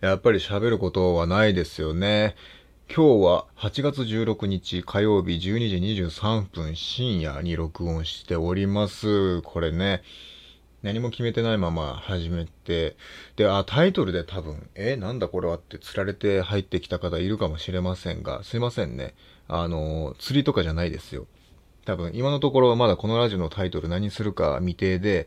やっぱり喋ることはないですよね。今日は8月16日火曜日12時23分深夜に録音しております。これね、何も決めてないまま始めて、で、あ、タイトルで多分、え、なんだこれはって釣られて入ってきた方いるかもしれませんが、すいませんね。あの、釣りとかじゃないですよ。多分、今のところまだこのラジオのタイトル何するか未定で、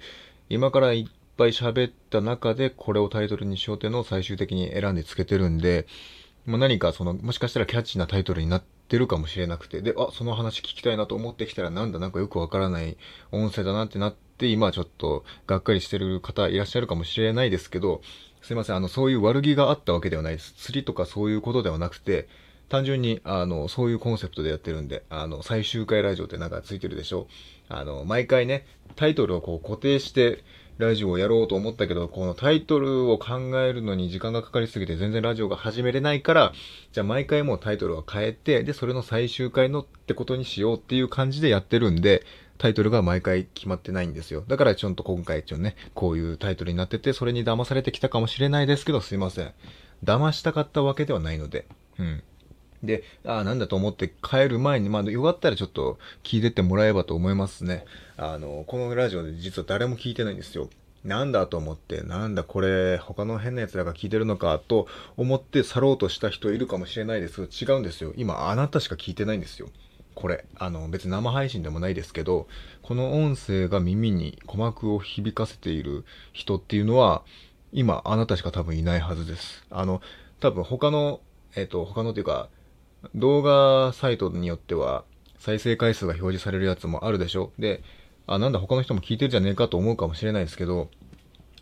今からぱい喋った中でこれをタイトルにしようっていうのを最終的に選んでつけてるんで、まあ、何かその、もしかしたらキャッチなタイトルになってるかもしれなくて、で、あ、その話聞きたいなと思ってきたらなんだなんかよくわからない音声だなってなって、今ちょっとがっかりしてる方いらっしゃるかもしれないですけど、すいません、あの、そういう悪気があったわけではないです。釣りとかそういうことではなくて、単純に、あの、そういうコンセプトでやってるんで、あの、最終回ラジオってなんかついてるでしょ？あの、毎回ね、タイトルをこう固定して、ラジオをやろうと思ったけど、このタイトルを考えるのに時間がかかりすぎて全然ラジオが始めれないから、じゃあ毎回もうタイトルは変えて、で、それの最終回のってことにしようっていう感じでやってるんで、タイトルが毎回決まってないんですよ。だからちょっと今回一応ね、こういうタイトルになってて、それに騙されてきたかもしれないですけど、すいません。騙したかったわけではないので、うん。で、ああ、なんだと思って帰る前に、まあ、よかったらちょっと聞いてってもらえばと思いますね。あの、このラジオで実は誰も聞いてないんですよ。なんだと思って、なんだこれ、他の変な奴らが聞いてるのかと思って去ろうとした人いるかもしれないですけど、違うんですよ。今、あなたしか聞いてないんですよ。これ、あの、別に生配信でもないですけど、この音声が耳に鼓膜を響かせている人っていうのは、今、あなたしか多分いないはずです。あの、多分他の、えっ、と、他のっていうか、動画サイトによっては再生回数が表示されるやつもあるでしょ？で、あ、なんだ他の人も聞いてるじゃねえかと思うかもしれないですけど、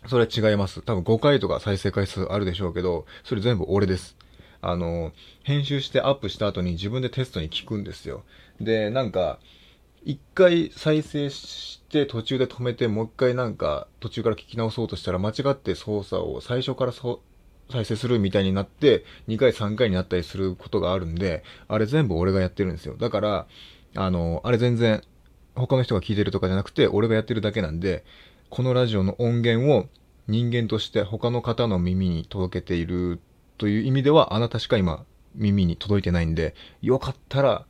それは違います。多分5回とか再生回数あるでしょうけど、それ全部俺です。あの、編集してアップした後に自分でテストに聞くんですよ。で、なんか、一回再生して途中で止めてもう一回なんか途中から聞き直そうとしたら間違って操作を最初からそ再生するみたいになって、2回3回になったりすることがあるんで、あれ全部俺がやってるんですよ。だから、あの、あれ全然、他の人が聞いてるとかじゃなくて、俺がやってるだけなんで、このラジオの音源を人間として他の方の耳に届けているという意味では、あなたしか今耳に届いてないんで、よかったら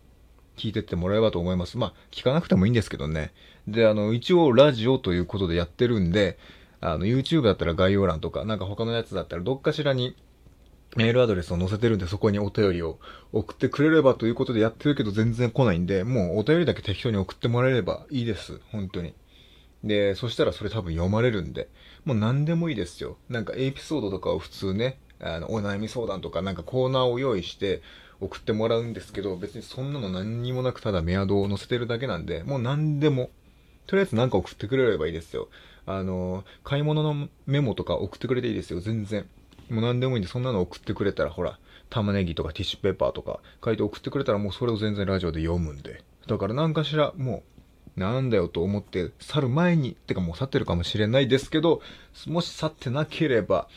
聞いてってもらえばと思います。まあ、聞かなくてもいいんですけどね。で、あの、一応ラジオということでやってるんで、あの、YouTube だったら概要欄とか、なんか他のやつだったらどっかしらにメールアドレスを載せてるんで、そこにお便りを送ってくれればということでやってるけど全然来ないんで、もうお便りだけ適当に送ってもらえればいいです。本当に。で、そしたらそれ多分読まれるんで、もう何でもいいですよ。なんかエピソードとかを普通ね、あの、お悩み相談とかなんかコーナーを用意して送ってもらうんですけど、別にそんなの何にもなくただメアドを載せてるだけなんで、もう何でも、とりあえず何か送ってくれればいいですよ。あの、買い物のメモとか送ってくれていいですよ、全然。もう何でもいいんで、そんなの送ってくれたら、ほら、玉ねぎとかティッシュペーパーとか書いて送ってくれたら、もうそれを全然ラジオで読むんで。だから何かしら、もう、なんだよと思って去る前に、てかもう去ってるかもしれないですけど、もし去ってなければ、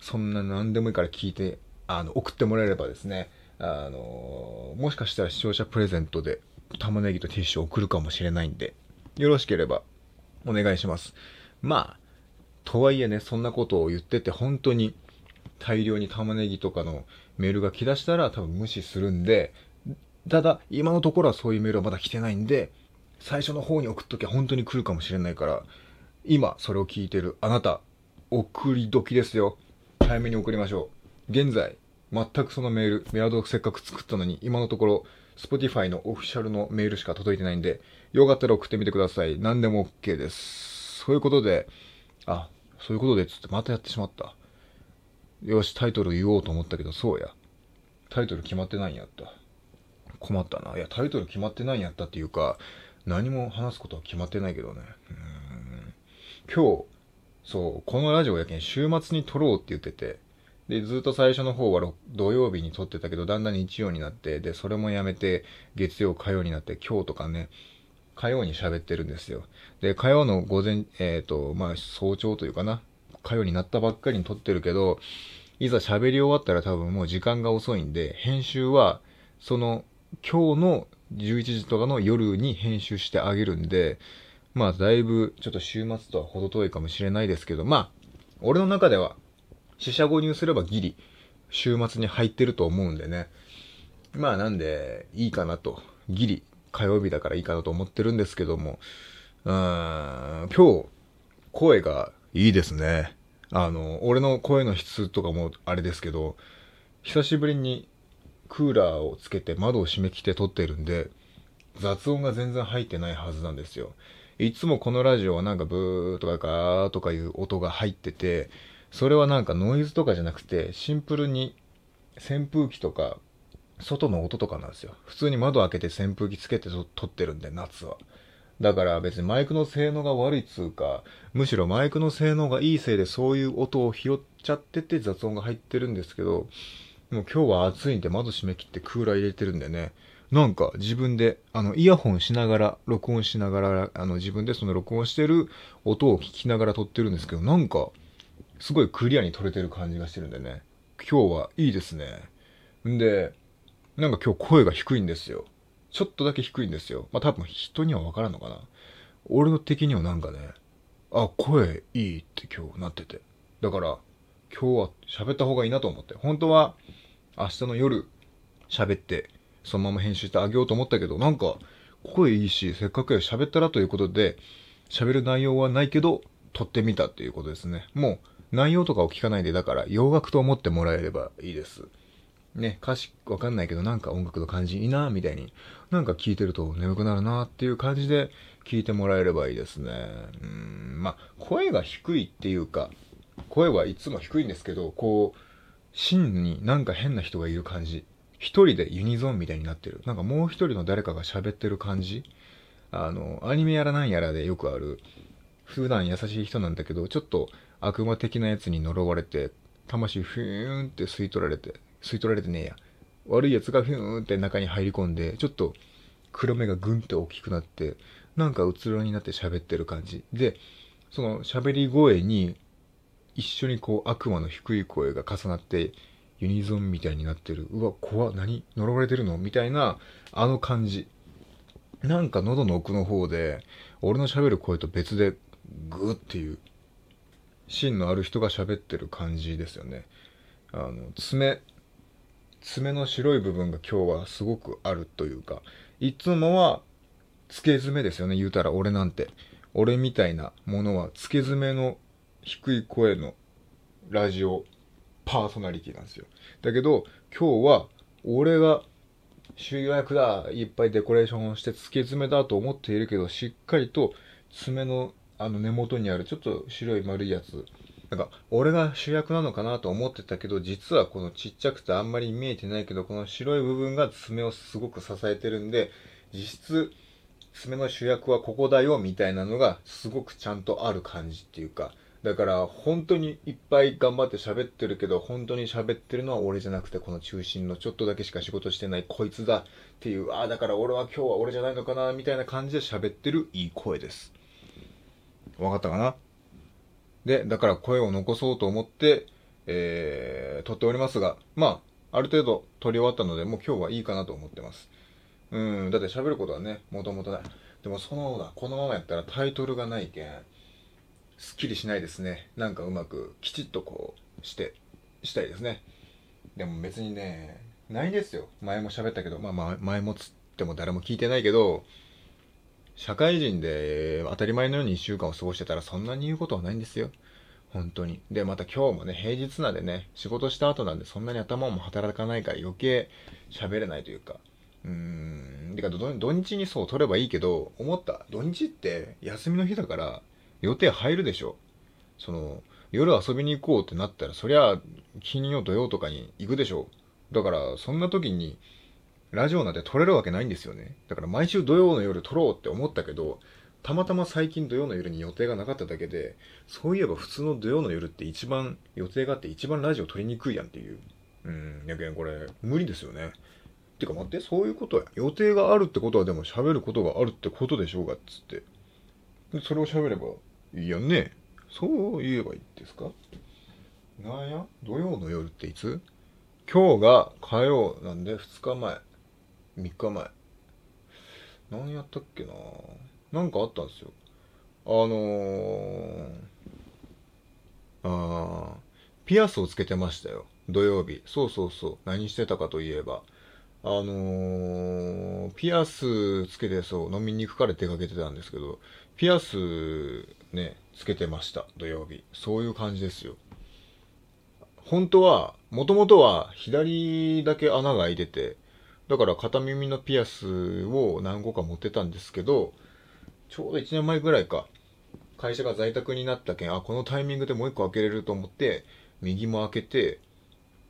そんな何でもいいから聞いて、あの、送ってもらえればですね、あの、もしかしたら視聴者プレゼントで玉ねぎとティッシュを送るかもしれないんで、よろしければお願いします。まあ、とはいえね、そんなことを言ってて、本当に大量に玉ねぎとかのメールが来だしたら多分無視するんで、ただ、今のところはそういうメールはまだ来てないんで、最初の方に送っときゃ本当に来るかもしれないから、今それを聞いてるあなた、送り時ですよ。早めに送りましょう。現在、全くそのメール、メアドをせっかく作ったのに、今のところ、Spotify のオフィシャルのメールしか届いてないんで、よかったら送ってみてください。何でも OK です。そういうことで、あ、そういうことで、つってまたやってしまった。よし、タイトル言おうと思ったけど、そうや。タイトル決まってないんやった。困ったな。いや、タイトル決まってないんやったっていうか、何も話すことは決まってないけどね。うん今日、そう、このラジオやけん週末に撮ろうって言ってて、で、ずっと最初の方は土曜日に撮ってたけど、だんだん日曜になって、で、それもやめて、月曜、火曜になって、今日とかね、火曜に喋ってるんですよ。で、火曜の午前、えっ、ー、と、まあ、早朝というかな、火曜になったばっかりに撮ってるけど、いざ喋り終わったら多分もう時間が遅いんで、編集は、その、今日の11時とかの夜に編集してあげるんで、まあ、だいぶ、ちょっと週末とは程遠いかもしれないですけど、まあ、俺の中では、四捨五入すればギリ、週末に入ってると思うんでね。まあなんで、いいかなと。ギリ、火曜日だからいいかなと思ってるんですけども、うーん、今日、声がいいですね。あの、俺の声の質とかもあれですけど、久しぶりにクーラーをつけて窓を閉め切って撮ってるんで、雑音が全然入ってないはずなんですよ。いつもこのラジオはなんかブーとかガーとかいう音が入ってて、それはなんかノイズとかじゃなくて、シンプルに扇風機とか、外の音とかなんですよ。普通に窓開けて扇風機つけて撮ってるんで、夏は。だから別にマイクの性能が悪いつうか、むしろマイクの性能がいいせいでそういう音を拾っちゃってて雑音が入ってるんですけど、もう今日は暑いんで窓閉め切ってクーラー入れてるんでね、なんか自分で、あの、イヤホンしながら、録音しながら、あの、自分でその録音してる音を聞きながら撮ってるんですけど、なんか、すごいクリアに撮れてる感じがしてるんでね、今日はいいですね。んで、なんか今日声が低いんですよ。ちょっとだけ低いんですよ。まあ多分人にはわからんのかな。俺の的にはなんかね、あ、声いいって今日なってて。だから、今日は喋った方がいいなと思って。本当は明日の夜喋って、そのまま編集してあげようと思ったけど、なんか声いいし、せっかくや喋ったらということで、喋る内容はないけど、撮ってみたっていうことですね。もう内容とかを聞かないで、だから洋楽と思ってもらえればいいです。ね、歌詞わかんないけどなんか音楽の感じいいなみたいになんか聞いてると眠くなるなっていう感じで聞いてもらえればいいですね。うん、まあ、声が低いっていうか、声はいつも低いんですけど、こう、真になんか変な人がいる感じ。一人でユニゾンみたいになってる。なんかもう一人の誰かが喋ってる感じ。あの、アニメやらなんやらでよくある、普段優しい人なんだけど、ちょっと悪魔的なやつに呪われて、魂ふーんって吸い取られて、吸い取られてねえや。悪い奴がふーんって中に入り込んで、ちょっと黒目がぐんって大きくなって、なんかうつろになって喋ってる感じ。で、その喋り声に一緒にこう悪魔の低い声が重なってユニゾンみたいになってる。うわ、怖何？呪われてるの？みたいな、あの感じ。なんか喉の奥の方で、俺の喋る声と別で、グーっていう、芯のある人が喋ってる感じですよね。あの、爪、爪の白い部分が今日はすごくあるというか、いつもは、付け爪ですよね、言うたら俺なんて。俺みたいなものは、付け爪の低い声のラジオパーソナリティなんですよ。だけど、今日は、俺が主役だ、いっぱいデコレーションをして付け爪だと思っているけど、しっかりと爪のあの根元にあるちょっと白い丸いやつ。なんか、俺が主役なのかなと思ってたけど、実はこのちっちゃくてあんまり見えてないけど、この白い部分が爪をすごく支えてるんで、実質、爪の主役はここだよ、みたいなのがすごくちゃんとある感じっていうか、だから本当にいっぱい頑張って喋ってるけど本当に喋ってるのは俺じゃなくてこの中心のちょっとだけしか仕事してないこいつだっていうああだから俺は今日は俺じゃないのかなみたいな感じで喋ってるいい声です。わかったかな？でだから声を残そうと思ってえー、撮っておりますがまあある程度撮り終わったのでもう今日はいいかなと思ってますうんだって喋ることはねもともとないでもそのだこのままやったらタイトルがないけんすっきりしないですね。なんかうまくきちっとこうして、したいですね。でも別にね、ないですよ。前も喋ったけど、まあ前もつっても誰も聞いてないけど、社会人で当たり前のように1週間を過ごしてたらそんなに言うことはないんですよ。本当に。で、また今日もね、平日なんでね、仕事した後なんでそんなに頭も働かないから余計喋れないというか。うーん。てか土日にそう取ればいいけど、思った。土日って休みの日だから、予定入るでしょ。その、夜遊びに行こうってなったら、そりゃ、金曜土曜とかに行くでしょ。だから、そんな時に、ラジオなんて撮れるわけないんですよね。だから毎週土曜の夜撮ろうって思ったけど、たまたま最近土曜の夜に予定がなかっただけで、そういえば普通の土曜の夜って一番予定があって一番ラジオ撮りにくいやんっていう。うん、やけんこれ無理ですよね。てか待って、そういうことや。予定があるってことはでも喋ることがあるってことでしょうがっつって。でそれを喋ればいいやんね。そう言えばいいですか？なんや？土曜の夜っていつ？今日が火曜なんで2日前。3日前。何やったっけななんかあったんですよ。あのー、あピアスをつけてましたよ。土曜日。そうそうそう。何してたかといえば。あのー、ピアスつけてそう、飲みに行くから出かけてたんですけど、ピアスね、つけてました。土曜日。そういう感じですよ。本当は、もともとは左だけ穴が開いてて、だから片耳のピアスを何個か持ってたんですけど、ちょうど1年前ぐらいか、会社が在宅になったけん、あ、このタイミングでもう一個開けれると思って、右も開けて、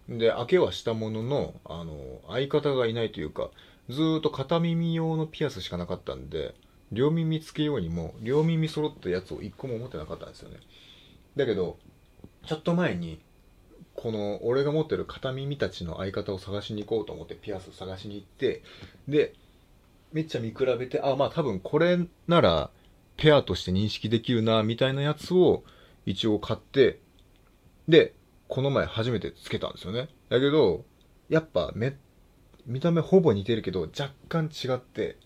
で、開けはしたものの、あの、相方がいないというか、ずーっと片耳用のピアスしかなかったんで、両耳つけようにも、両耳揃ったやつを一個も持ってなかったんですよね。だけど、ちょっと前に、この俺が持ってる片耳たちの相方を探しに行こうと思ってピアス探しに行ってでめっちゃ見比べてあまあ多分これならペアとして認識できるなみたいなやつを一応買ってでこの前初めてつけたんですよね。だけどやっぱめ見た目ほぼ似てるけど若干違って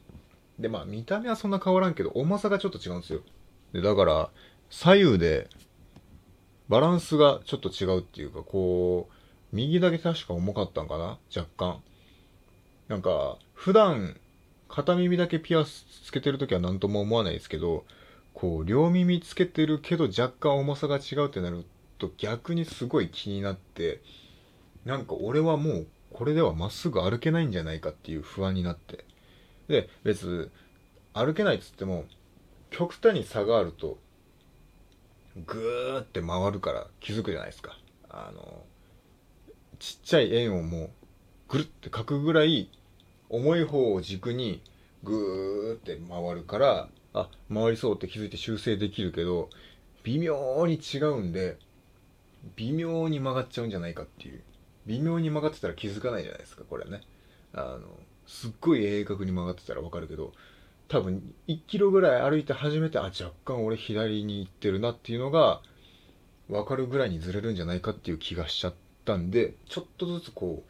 でまあ見た目はそんな変わらんけど重さがちょっと違うんですよ。でだから左右でバランスがちょっと違うっていうか、こう、右だけ確か重かったんかな？若干。なんか、普段、片耳だけピアスつけてるときは何とも思わないですけど、こう、両耳つけてるけど若干重さが違うってなると逆にすごい気になって、なんか俺はもうこれではまっすぐ歩けないんじゃないかっていう不安になって。で、別、歩けないっつっても、極端に差があるとぐーって回るから気づくじゃないですか。あの、ちっちゃい円をもうぐるって書くぐらい重い方を軸にぐーって回るから、あ、回りそうって気づいて修正できるけど、微妙に違うんで、微妙に曲がっちゃうんじゃないかっていう。微妙に曲がってたら気づかないじゃないですか、これね。あの、すっごい鋭角に曲がってたらわかるけど、多分1キロぐらい歩いて初めてあ若干俺左に行ってるなっていうのが分かるぐらいにずれるんじゃないかっていう気がしちゃったんでちょっとずつこ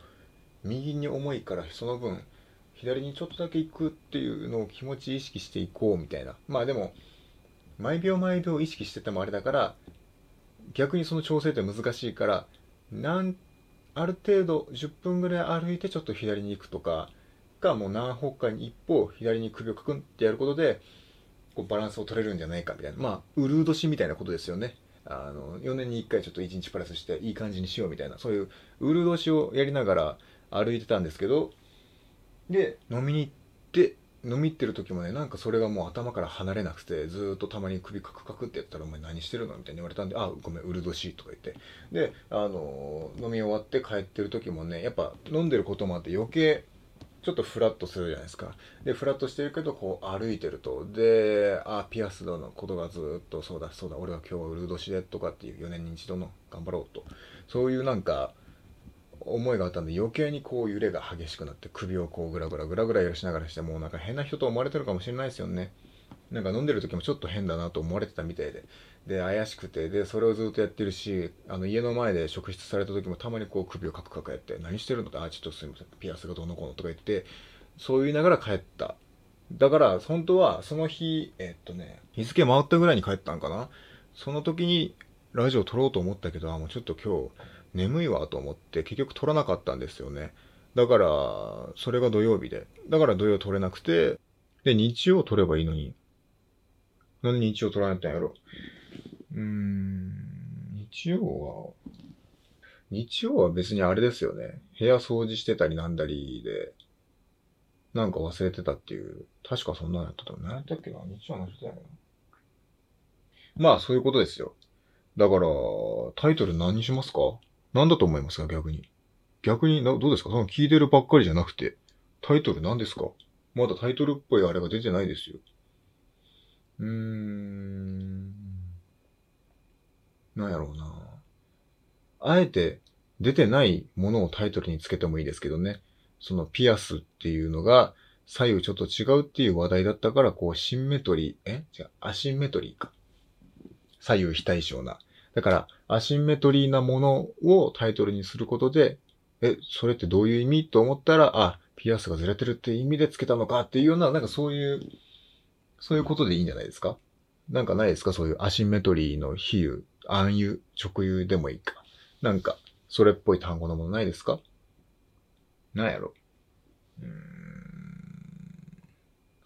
う右に重いからその分左にちょっとだけ行くっていうのを気持ち意識していこうみたいな。まあでも毎秒毎秒意識しててもあれだから逆にその調整って難しいからなんある程度10分ぐらい歩いてちょっと左に行くとかかもう何歩かに一歩左に首をかくんってやることでこうバランスを取れるんじゃないかみたいな。まあウルー年みたいなことですよね。あの4年に1回ちょっと1日プラスしていい感じにしようみたいな。そういうウルー年をやりながら歩いてたんですけどで飲みに行って飲み行ってる時もねなんかそれがもう頭から離れなくてずっとたまに首カクカクってやったら「お前何してるの?」みたいに言われたんで「あごめんウル年」とか言って。であの飲み終わって帰ってる時もねやっぱ飲んでることもあって余計ちょっとフラットするじゃないですか。で、フラットしてるけど、こう歩いてると。で、あ、ピアスのことがずっと、そうだ、そうだ、俺は今日はウルドシでとかっていう4年に一度の頑張ろうと。そういうなんか、思いがあったんで余計にこう揺れが激しくなって首をこうグラグラグラグラ揺らしながらしてもうなんか変な人と思われてるかもしれないですよね。なんか飲んでる時もちょっと変だなと思われてたみたいで。で、怪しくて、で、それをずっとやってるし、あの、家の前で職質された時もたまにこう首をカクカクやって、何してるのって、あ、ちょっとすみません、ピアスがどうのこうのとか言って、そう言いながら帰った。だから、本当は、その日、えっとね、日付回ったぐらいに帰ったんかなその時に、ラジオ撮ろうと思ったけど、あ、もうちょっと今日、眠いわと思って、結局撮らなかったんですよね。だから、それが土曜日で。だから土曜撮れなくて、で、日曜撮ればいいのに。なんで日曜撮らないったんやろ？うーん、日曜は、日曜は別にあれですよね。部屋掃除してたりなんだりで、なんか忘れてたっていう、確かそんなのやったと思う。何やったっけな？日曜の人だよな。まあ、そういうことですよ。だから、タイトル何にしますか？何だと思いますか逆に？逆にな、どうですか？その聞いてるばっかりじゃなくて、タイトル何ですか？まだタイトルっぽいあれが出てないですよ。うーん。なんやろうな。あえて出てないものをタイトルにつけてもいいですけどね。そのピアスっていうのが左右ちょっと違うっていう話題だったから、こうシンメトリー、え？違う、アシンメトリーか。左右非対称な。だから、アシンメトリーなものをタイトルにすることで、え、それってどういう意味？と思ったら、あ、ピアスがずれてるって意味でつけたのかっていうような、なんかそういう、そういうことでいいんじゃないですか？なんかないですか？そういうアシンメトリーの比喩、暗喩、直喩でもいいか。なんか、それっぽい単語のものないですか？なんやろ？うーん。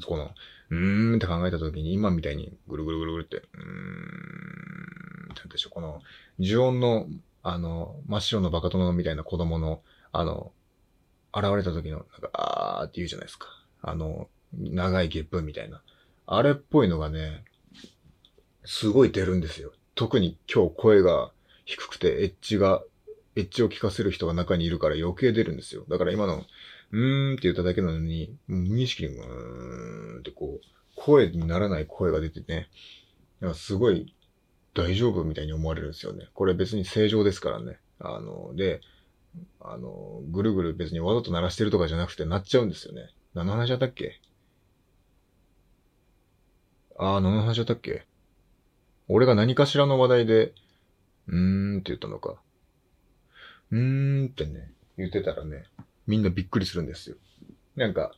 この、うーんって考えたときに、今みたいにぐるぐるぐるぐるって、うーん、なんでしょう、この、呪音の、あの、真っ白のバカ殿みたいな子供の、あの、現れた時の、なんか、あーって言うじゃないですか。あの、長いゲップみたいな。あれっぽいのがね、すごい出るんですよ。特に今日声が低くてエッジが、エッジを聞かせる人が中にいるから余計出るんですよ。だから今の、うーんって言っただけなのに、無意識にうーんってこう、声にならない声が出てね、すごい大丈夫みたいに思われるんですよね。これ別に正常ですからね。あの、で、あの、ぐるぐる別にわざと鳴らしてるとかじゃなくて鳴っちゃうんですよね。何の話だったっけ？あー、何の話だったっけ？俺が何かしらの話題で、うーんって言ったのか。うーんってね、言ってたらね、みんなびっくりするんですよ。なんか、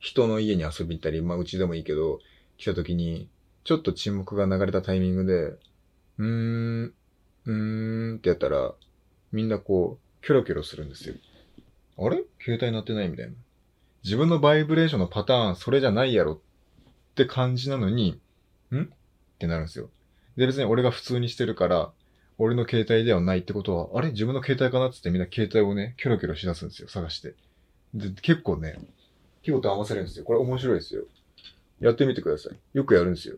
人の家に遊びに行ったり、まあうちでもいいけど、来た時に、ちょっと沈黙が流れたタイミングで、うーん、うーんってやったら、みんなこう、キョロキョロするんですよ。あれ？携帯鳴ってないみたいな。自分のバイブレーションのパターン、それじゃないやろっって感じなのに、ん？ってなるんですよ。で、別に俺が普通にしてるから、俺の携帯ではないってことは、あれ？自分の携帯かな？っつってみんな携帯をね、キョロキョロしだすんですよ、探して。で、結構ね、結構と合わせるんですよ。これ面白いですよ。やってみてください。よくやるんですよ。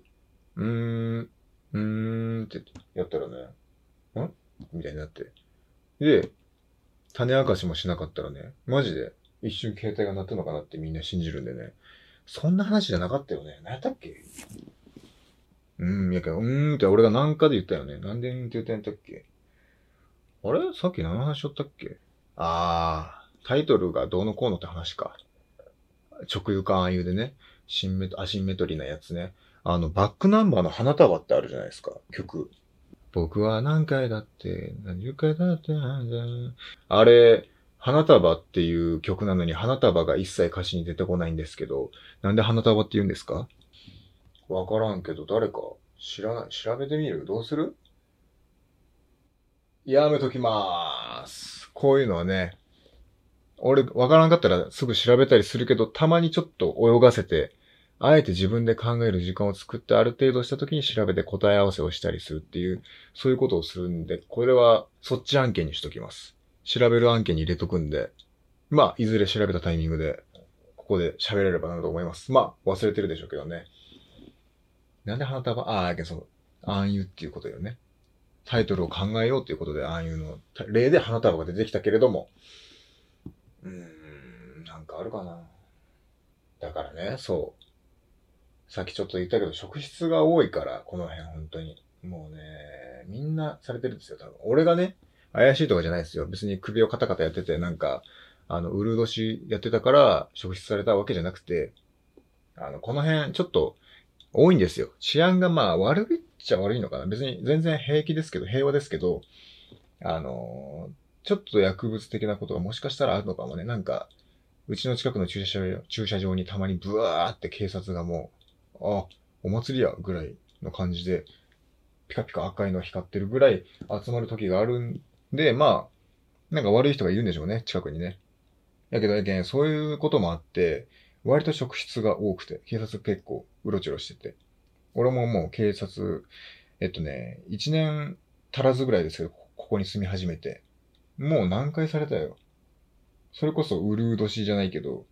うーん、うーんってやったらね、ん？みたいになって。で、種明かしもしなかったらね、マジで一瞬携帯が鳴ったのかなってみんな信じるんでね、そんな話じゃなかったよね。何やったっけ？うん、やけど、うーんって俺が何かで言ったよね。なんでんって言ったんやったっけ？あれ？さっき何の話しとったっけ？あー、タイトルがどうのこうのって話か。直輸か暗輸でね、シンメト、アシンメトリーなやつね。あの、バックナンバーの花束ってあるじゃないですか、曲。僕は何回だって、何十回だって。あれ、花束っていう曲なのに花束が一切歌詞に出てこないんですけど、なんで花束って言うんですか？わからんけど、誰か知らない。調べてみる？どうする？やめときまーす。こういうのはね、俺、わからんかったらすぐ調べたりするけど、たまにちょっと泳がせて、あえて自分で考える時間を作ってある程度した時に調べて答え合わせをしたりするっていう、そういうことをするんで、これはそっち案件にしときます。調べる案件に入れとくんで、まあ、いずれ調べたタイミングで、ここで喋れればなと思います。まあ、忘れてるでしょうけどね。なんで花束？ああ、その、暗喩っていうことよね。タイトルを考えようということで暗喩の例で花束が出てきたけれども、うーん、なんかあるかな。だからね、そう。さっきちょっと言ったけど、職質が多いから、この辺本当に。もうね、みんなされてるんですよ、多分。俺がね、怪しいとかじゃないですよ。別に首をカタカタやってて、なんか、あの、ウルー年やってたから、職質されたわけじゃなくて、あの、この辺、ちょっと、多いんですよ。治安がまあ、悪いっちゃ悪いのかな。別に全然平気ですけど、平和ですけど、あのちょっと薬物的なことがもしかしたらあるのかもね。なんか、うちの近くの駐車場駐車場にたまにブワーって警察がもう、あ、お祭りやぐらいの感じで、ピカピカ赤いの光ってるぐらい集まる時があるんで、まあ、なんか悪い人がいるんでしょうね、近くにね。やけどやけん、そういうこともあって、割と職質が多くて、警察結構うろちょろしてて。俺ももう警察、えっとね、1年足らずぐらいですけど、ここに住み始めて。もう何回されたよ。それこそ、ウルー年じゃないけど、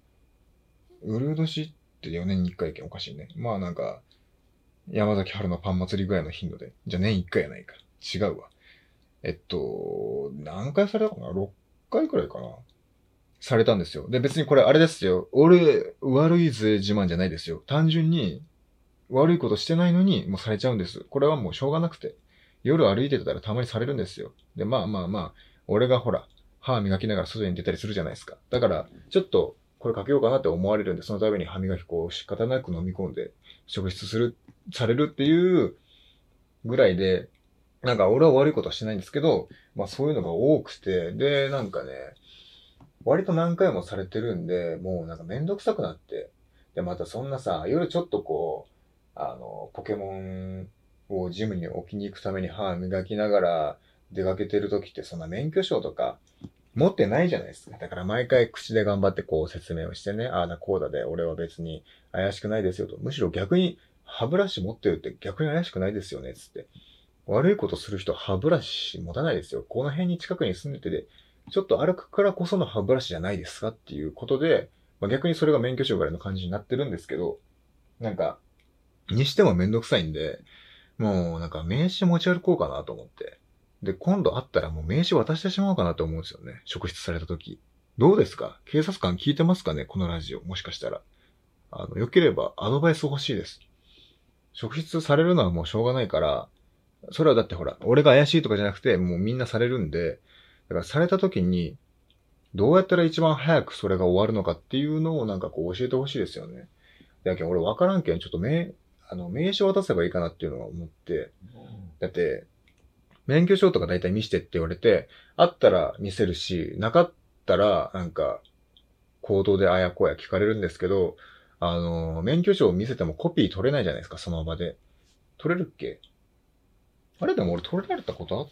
ウルー年って4年に1回けんおかしいね。まあなんか、山崎春のパン祭りぐらいの頻度で。じゃあ年1回やないか。違うわ。えっと、何回されたかな ?6 回くらいかな？されたんですよ。で、別にこれあれですよ。俺、悪いぜ自慢じゃないですよ。単純に、悪いことしてないのに、もうされちゃうんです。これはもうしょうがなくて。夜歩いてたらたまにされるんですよ。で、まあまあまあ、俺がほら、歯磨きながら外に出たりするじゃないですか。だから、ちょっと、これかけようかなって思われるんで、そのために歯磨き粉を仕方なく飲み込んで、職質する、されるっていうぐらいで、なんか俺は悪いことはしないんですけど、まあそういうのが多くて、で、なんかね、割と何回もされてるんで、もうなんかめんどくさくなって、で、またそんなさ、夜ちょっとこう、あの、ポケモンをジムに置きに行くために歯磨きながら、出かけてる時ってそんな免許証とか持ってないじゃないですか。だから毎回口で頑張ってこう説明をしてね、ああだこうだで俺は別に怪しくないですよと。むしろ逆に歯ブラシ持ってるって逆に怪しくないですよね、つって。悪いことする人歯ブラシ持たないですよ。この辺に近くに住んでて、ちょっと歩くからこその歯ブラシじゃないですかっていうことで、まあ、逆にそれが免許証ぐらいの感じになってるんですけど、なんか、にしてもめんどくさいんで、もうなんか名刺持ち歩こうかなと思って。で、今度会ったらもう名刺渡してしまおうかなと思うんですよね。職質された時。どうですか？警察官聞いてますかね？このラジオ。もしかしたら。あの、良ければアドバイス欲しいです。職質されるのはもうしょうがないから、それはだってほら、俺が怪しいとかじゃなくて、もうみんなされるんで、だからされた時に、どうやったら一番早くそれが終わるのかっていうのをなんかこう教えてほしいですよね。だけど俺わからんけん、ちょっと名、あの、名刺渡せばいいかなっていうのは思って、だって、免許証とか大体見してって言われて、あったら見せるし、なかったら、なんか、行動であやこや聞かれるんですけど、あの、免許証を見せてもコピー取れないじゃないですか、その場で。取れるっけ？あれでも俺取られたことあっ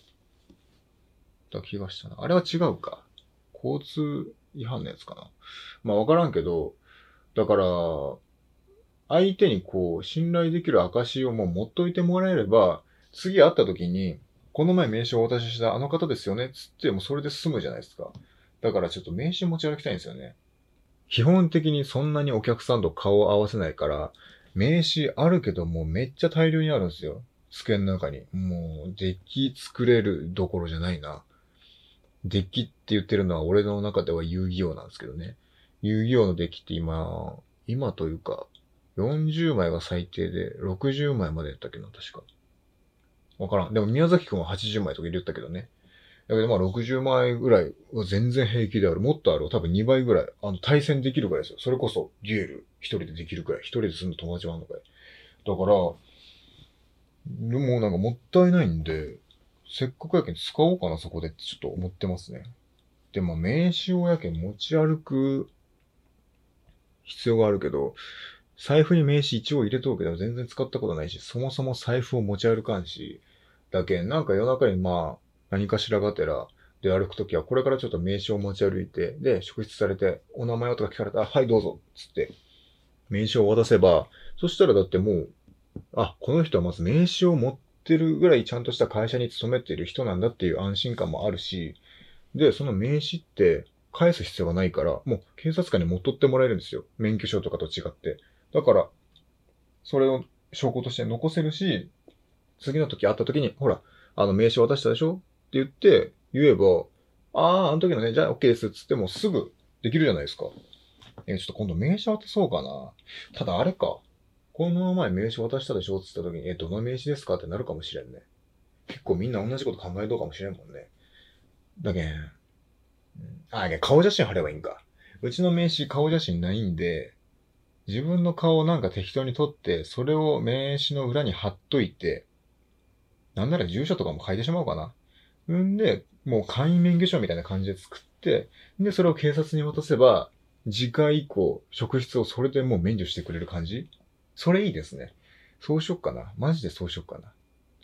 た気がしたな。あれは違うか。交通違反のやつかな。まあわからんけど、だから、相手にこう、信頼できる証をもう持っといてもらえれば、次会った時に、この前名刺をお渡ししたあの方ですよねつってもそれで済むじゃないですか。だからちょっと名刺持ち歩きたいんですよね。基本的にそんなにお客さんと顔を合わせないから、名刺あるけどもうめっちゃ大量にあるんですよ。机の中に。もう、デッキ作れるどころじゃないな。デッキって言ってるのは俺の中では遊戯王なんですけどね。遊戯王のデッキって今、今というか、40枚が最低で、60枚までやったっけな、確か。わからん。でも宮崎くんは80枚とか入れたけどね。だけどまあ60枚ぐらいは全然平気である。もっとある。多分2倍ぐらい。あの、対戦できるぐらいですよ。それこそ、デュエル一人でできるぐらい。一人ですんの友達はあんのかい。だから、でもなんかもったいないんで、せっかくやけん使おうかな、そこでってちょっと思ってますね。で、まあ名刺をやけん持ち歩く必要があるけど、財布に名刺一応入れとうけど全然使ったことないし、そもそも財布を持ち歩かんし、だけん、なんか夜中にまあ、何かしらがてら、で歩くときは、これからちょっと名刺を持ち歩いて、で、職質されて、お名前とか聞かれたら、はい、どうぞ、つって、名刺を渡せば、そしたらだってもう、あ、この人はまず名刺を持ってるぐらいちゃんとした会社に勤めている人なんだっていう安心感もあるし、で、その名刺って返す必要がないから、もう警察官に持っとってもらえるんですよ。免許証とかと違って。だから、それを証拠として残せるし、次の時会った時に、ほら、あの名刺渡したでしょ？って言って、言えば、ああ、あの時のね、じゃあ OK ですっつってもすぐできるじゃないですか。えちょっと今度名刺渡そうかな。ただあれか。この前名刺渡したでしょ？って言った時に、え、どの名刺ですか？ってなるかもしれんね。結構みんな同じこと考えとうかもしれんもんね。だけん、うん、あ、顔写真貼ればいいんか。うちの名刺顔写真ないんで、自分の顔をなんか適当に撮って、それを名刺の裏に貼っといて、なんなら住所とかも書いてしまおうかな。んで、もう会員免許証みたいな感じで作って、で、それを警察に渡せば、次回以降、職質をそれでもう免除してくれる感じそれいいですね。そうしよっかな。マジでそうしよっかな。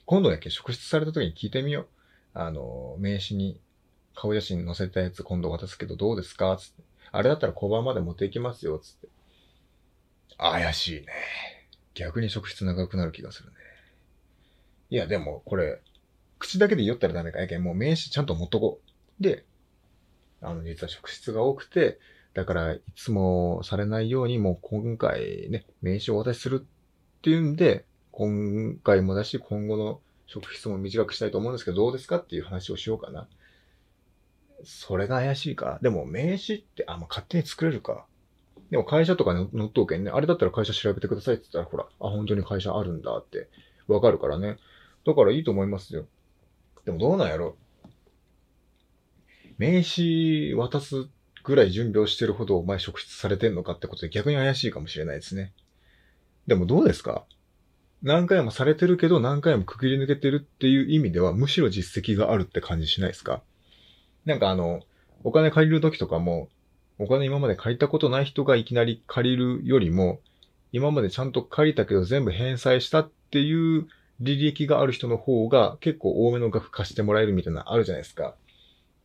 今度だけ職質された時に聞いてみよう。あの、名刺に顔写真載せたやつ今度渡すけどどうですか？つって。あれだったら交番まで持っていきますよ。つって。怪しいね。逆に職質長くなる気がするね。いや、でも、これ、口だけで言ったらダメか。やけん、もう名刺ちゃんと持っとこう。で、あの、実は職質が多くて、だから、いつもされないように、もう今回ね、名刺をお渡しするっていうんで、今回もだし、今後の職質も短くしたいと思うんですけど、どうですかっていう話をしようかな。それが怪しいか。でも、名刺って、あ、まあ、勝手に作れるか。でも会社とかに乗っとうけんね。あれだったら会社調べてくださいって言ったら、ほら、あ、本当に会社あるんだってわかるからね。だからいいと思いますよ。でもどうなんやろ名刺渡すぐらい準備をしてるほどお前職質されてんのかってことで逆に怪しいかもしれないですね。でもどうですか？何回もされてるけど何回もくぐり抜けてるっていう意味ではむしろ実績があるって感じしないですか？なんかあの、お金借りる時とかも、お金今まで借りたことない人がいきなり借りるよりも、今までちゃんと借りたけど全部返済したっていう履歴がある人の方が結構多めの額貸してもらえるみたいなあるじゃないですか。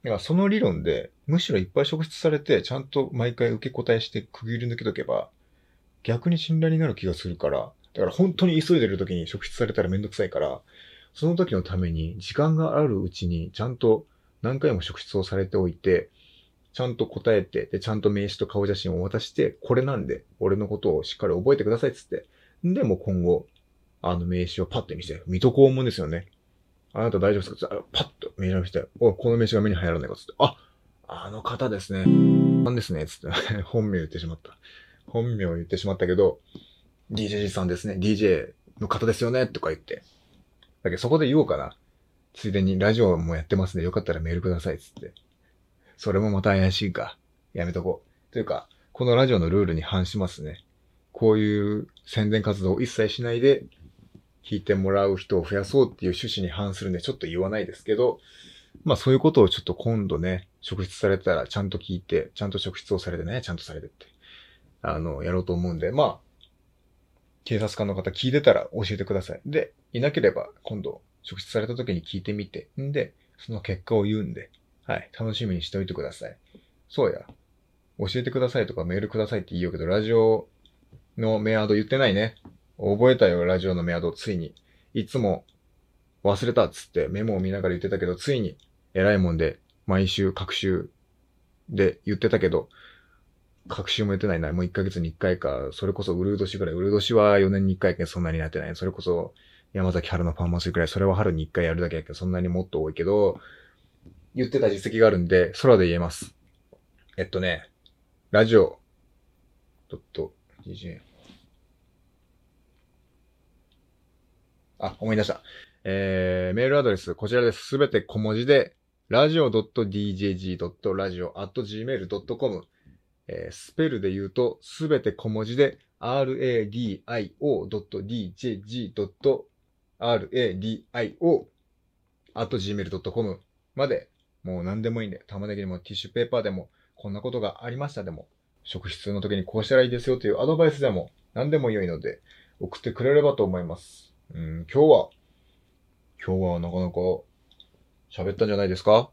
だからその理論で、むしろいっぱい職質されて、ちゃんと毎回受け答えして区切り抜けとけば、逆に信頼になる気がするから、だから本当に急いでる時に職質されたらめんどくさいから、その時のために時間があるうちにちゃんと何回も職質をされておいて、ちゃんと答えて、で、ちゃんと名刺と顔写真を渡して、これなんで、俺のことをしっかり覚えてくださいっつって。で、もう今後、あの名刺をパッて見せ、水戸黄門ですよね。あなた大丈夫ですか？パッと名刺を見せて、おこの名刺が目に入らないかつって、あ、あの方ですね。なんですね、つって 本名言ってしまった。本名言ってしまったけど、DJ さんですね。DJ の方ですよね、とか言って。だけどそこで言おうかな。ついでにラジオもやってますんで、よかったらメールください、つって。それもまた怪しいか。やめとこう。というか、このラジオのルールに反しますね。こういう宣伝活動を一切しないで、聞いてもらう人を増やそうっていう趣旨に反するんでちょっと言わないですけど、まあそういうことをちょっと今度ね、職質されたらちゃんと聞いて、ちゃんと職質をされてね、ちゃんとされてって、あの、やろうと思うんで、まあ、警察官の方聞いてたら教えてください。で、いなければ今度職質された時に聞いてみて、んで、その結果を言うんで、はい、楽しみにしておいてください。そうや、教えてくださいとかメールくださいって言うけど、ラジオのメアド言ってないね。覚えたよ、ラジオのメアド、ついに。いつも忘れたっつってメモを見ながら言ってたけど、ついに偉いもんで、毎週、各週で言ってたけど、各週も言ってないな。もう1ヶ月に1回か、それこそウルード氏ぐらい。ウルード氏は4年に1回やけんそんなになってない。それこそ山崎春のパンマスぐらい。それは春に1回やるだけやけど、そんなにもっと多いけど、言ってた実績があるんで、空で言えます。えっとね、ラジオ、ドット、DJ。あ、思い出した。えー、メールアドレス、こちらです。すべて小文字で、radio.djg.radio.gmail.com、えー、スペルで言うと、すべて小文字で、radio.djg.radio.gmail.com まで、もう何でもいいんで、玉ねぎでもティッシュペーパーでも、こんなことがありましたでも、職質の時にこうしたらいいですよというアドバイスでも、何でも良いので、送ってくれればと思います。うん、今日は、今日はなかなか喋ったんじゃないですか？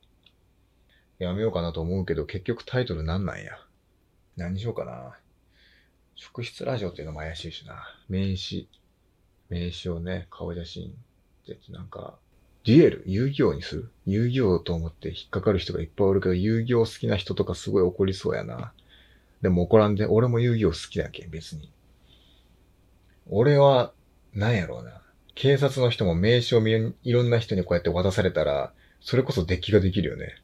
やめようかなと思うけど、結局タイトルなんなんや？何にしようかな？職質ラジオっていうのも怪しいしな。名刺。名刺をね、顔写真ってなんか、デュエル？遊戯王にする？遊戯王と思って引っかかる人がいっぱいおるけど、遊戯王好きな人とかすごい怒りそうやな。でも怒らんで、俺も遊戯王好きだっけ、別に。俺は、なんやろうな。警察の人も名刺をいろんな人にこうやって渡されたら、それこそデッキができるよね。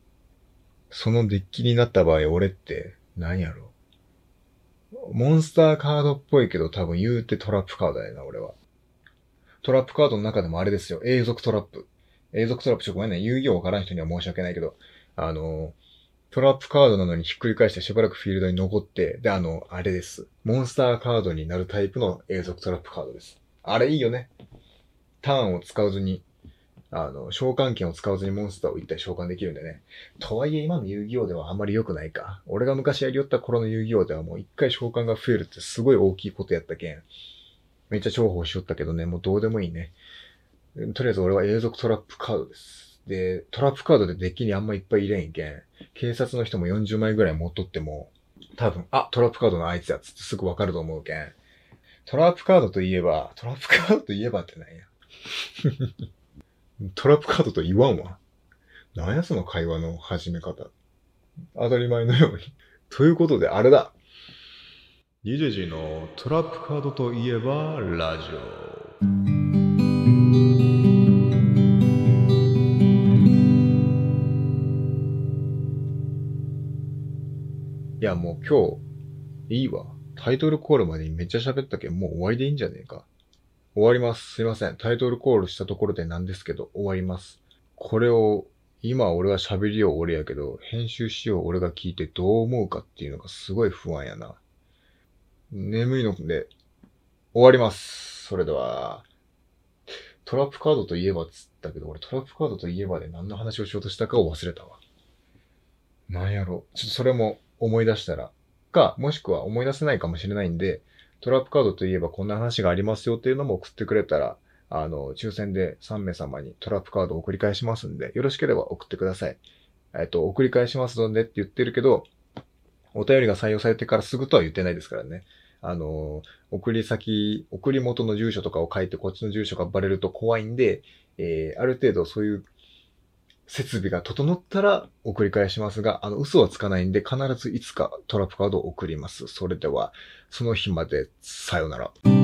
そのデッキになった場合、俺って、何やろモンスターカードっぽいけど多分言うてトラップカードやな、俺は。トラップカードの中でもあれですよ。永続トラップ。永続トラップ、ちょ、ごめんね。遊戯王わからん人には申し訳ないけど、あの、トラップカードなのにひっくり返してしばらくフィールドに残って、で、あの、あれです。モンスターカードになるタイプの永続トラップカードです。あれいいよね。ターンを使わずに、あの、召喚剣を使わずにモンスターを一体召喚できるんでね。とはいえ今の遊戯王ではあんまり良くないか。俺が昔やりよった頃の遊戯王ではもう一回召喚が増えるってすごい大きいことやったけん。めっちゃ重宝しよったけどね、もうどうでもいいね。とりあえず俺は永続トラップカードです。で、トラップカードでデッキにあんまいっぱい入れんけん。警察の人も40枚ぐらい持っとっても、多分、あ、トラップカードのあいつやつってすぐわかると思うけん。トラップカードといえば、トラップカードといえばってなんや。トラップカードと言わんわ。なんやその会話の始め方。当たり前のように。ということで、あれだ。DJG のトラップカードといえば、ラジオ。いや、もう今日、いいわ。タイトルコールまでにめっちゃ喋ったけん、もう終わりでいいんじゃねえか。終わります。すいません。タイトルコールしたところでなんですけど、終わります。これを、今俺は喋りよう俺やけど、編集しよう俺が聞いてどう思うかっていうのがすごい不安やな。眠いので、終わります。それでは、トラップカードといえばっつったけど、俺トラップカードといえばで何の話をしようとしたかを忘れたわ。なんやろ。ちょっとそれも思い出したら、か、もしくは思い出せないかもしれないんで、トラップカードといえばこんな話がありますよっていうのも送ってくれたら、あの、抽選で3名様にトラップカードを送り返しますんで、よろしければ送ってください。えっと、送り返しますのでって言ってるけど、お便りが採用されてからすぐとは言ってないですからね。あの、送り先、送り元の住所とかを書いてこっちの住所がバレると怖いんで、えー、ある程度そういう設備が整ったら送り返しますが、あの、嘘はつかないんで、必ずいつかトラップカードを送ります。それでは、その日まで、さよなら。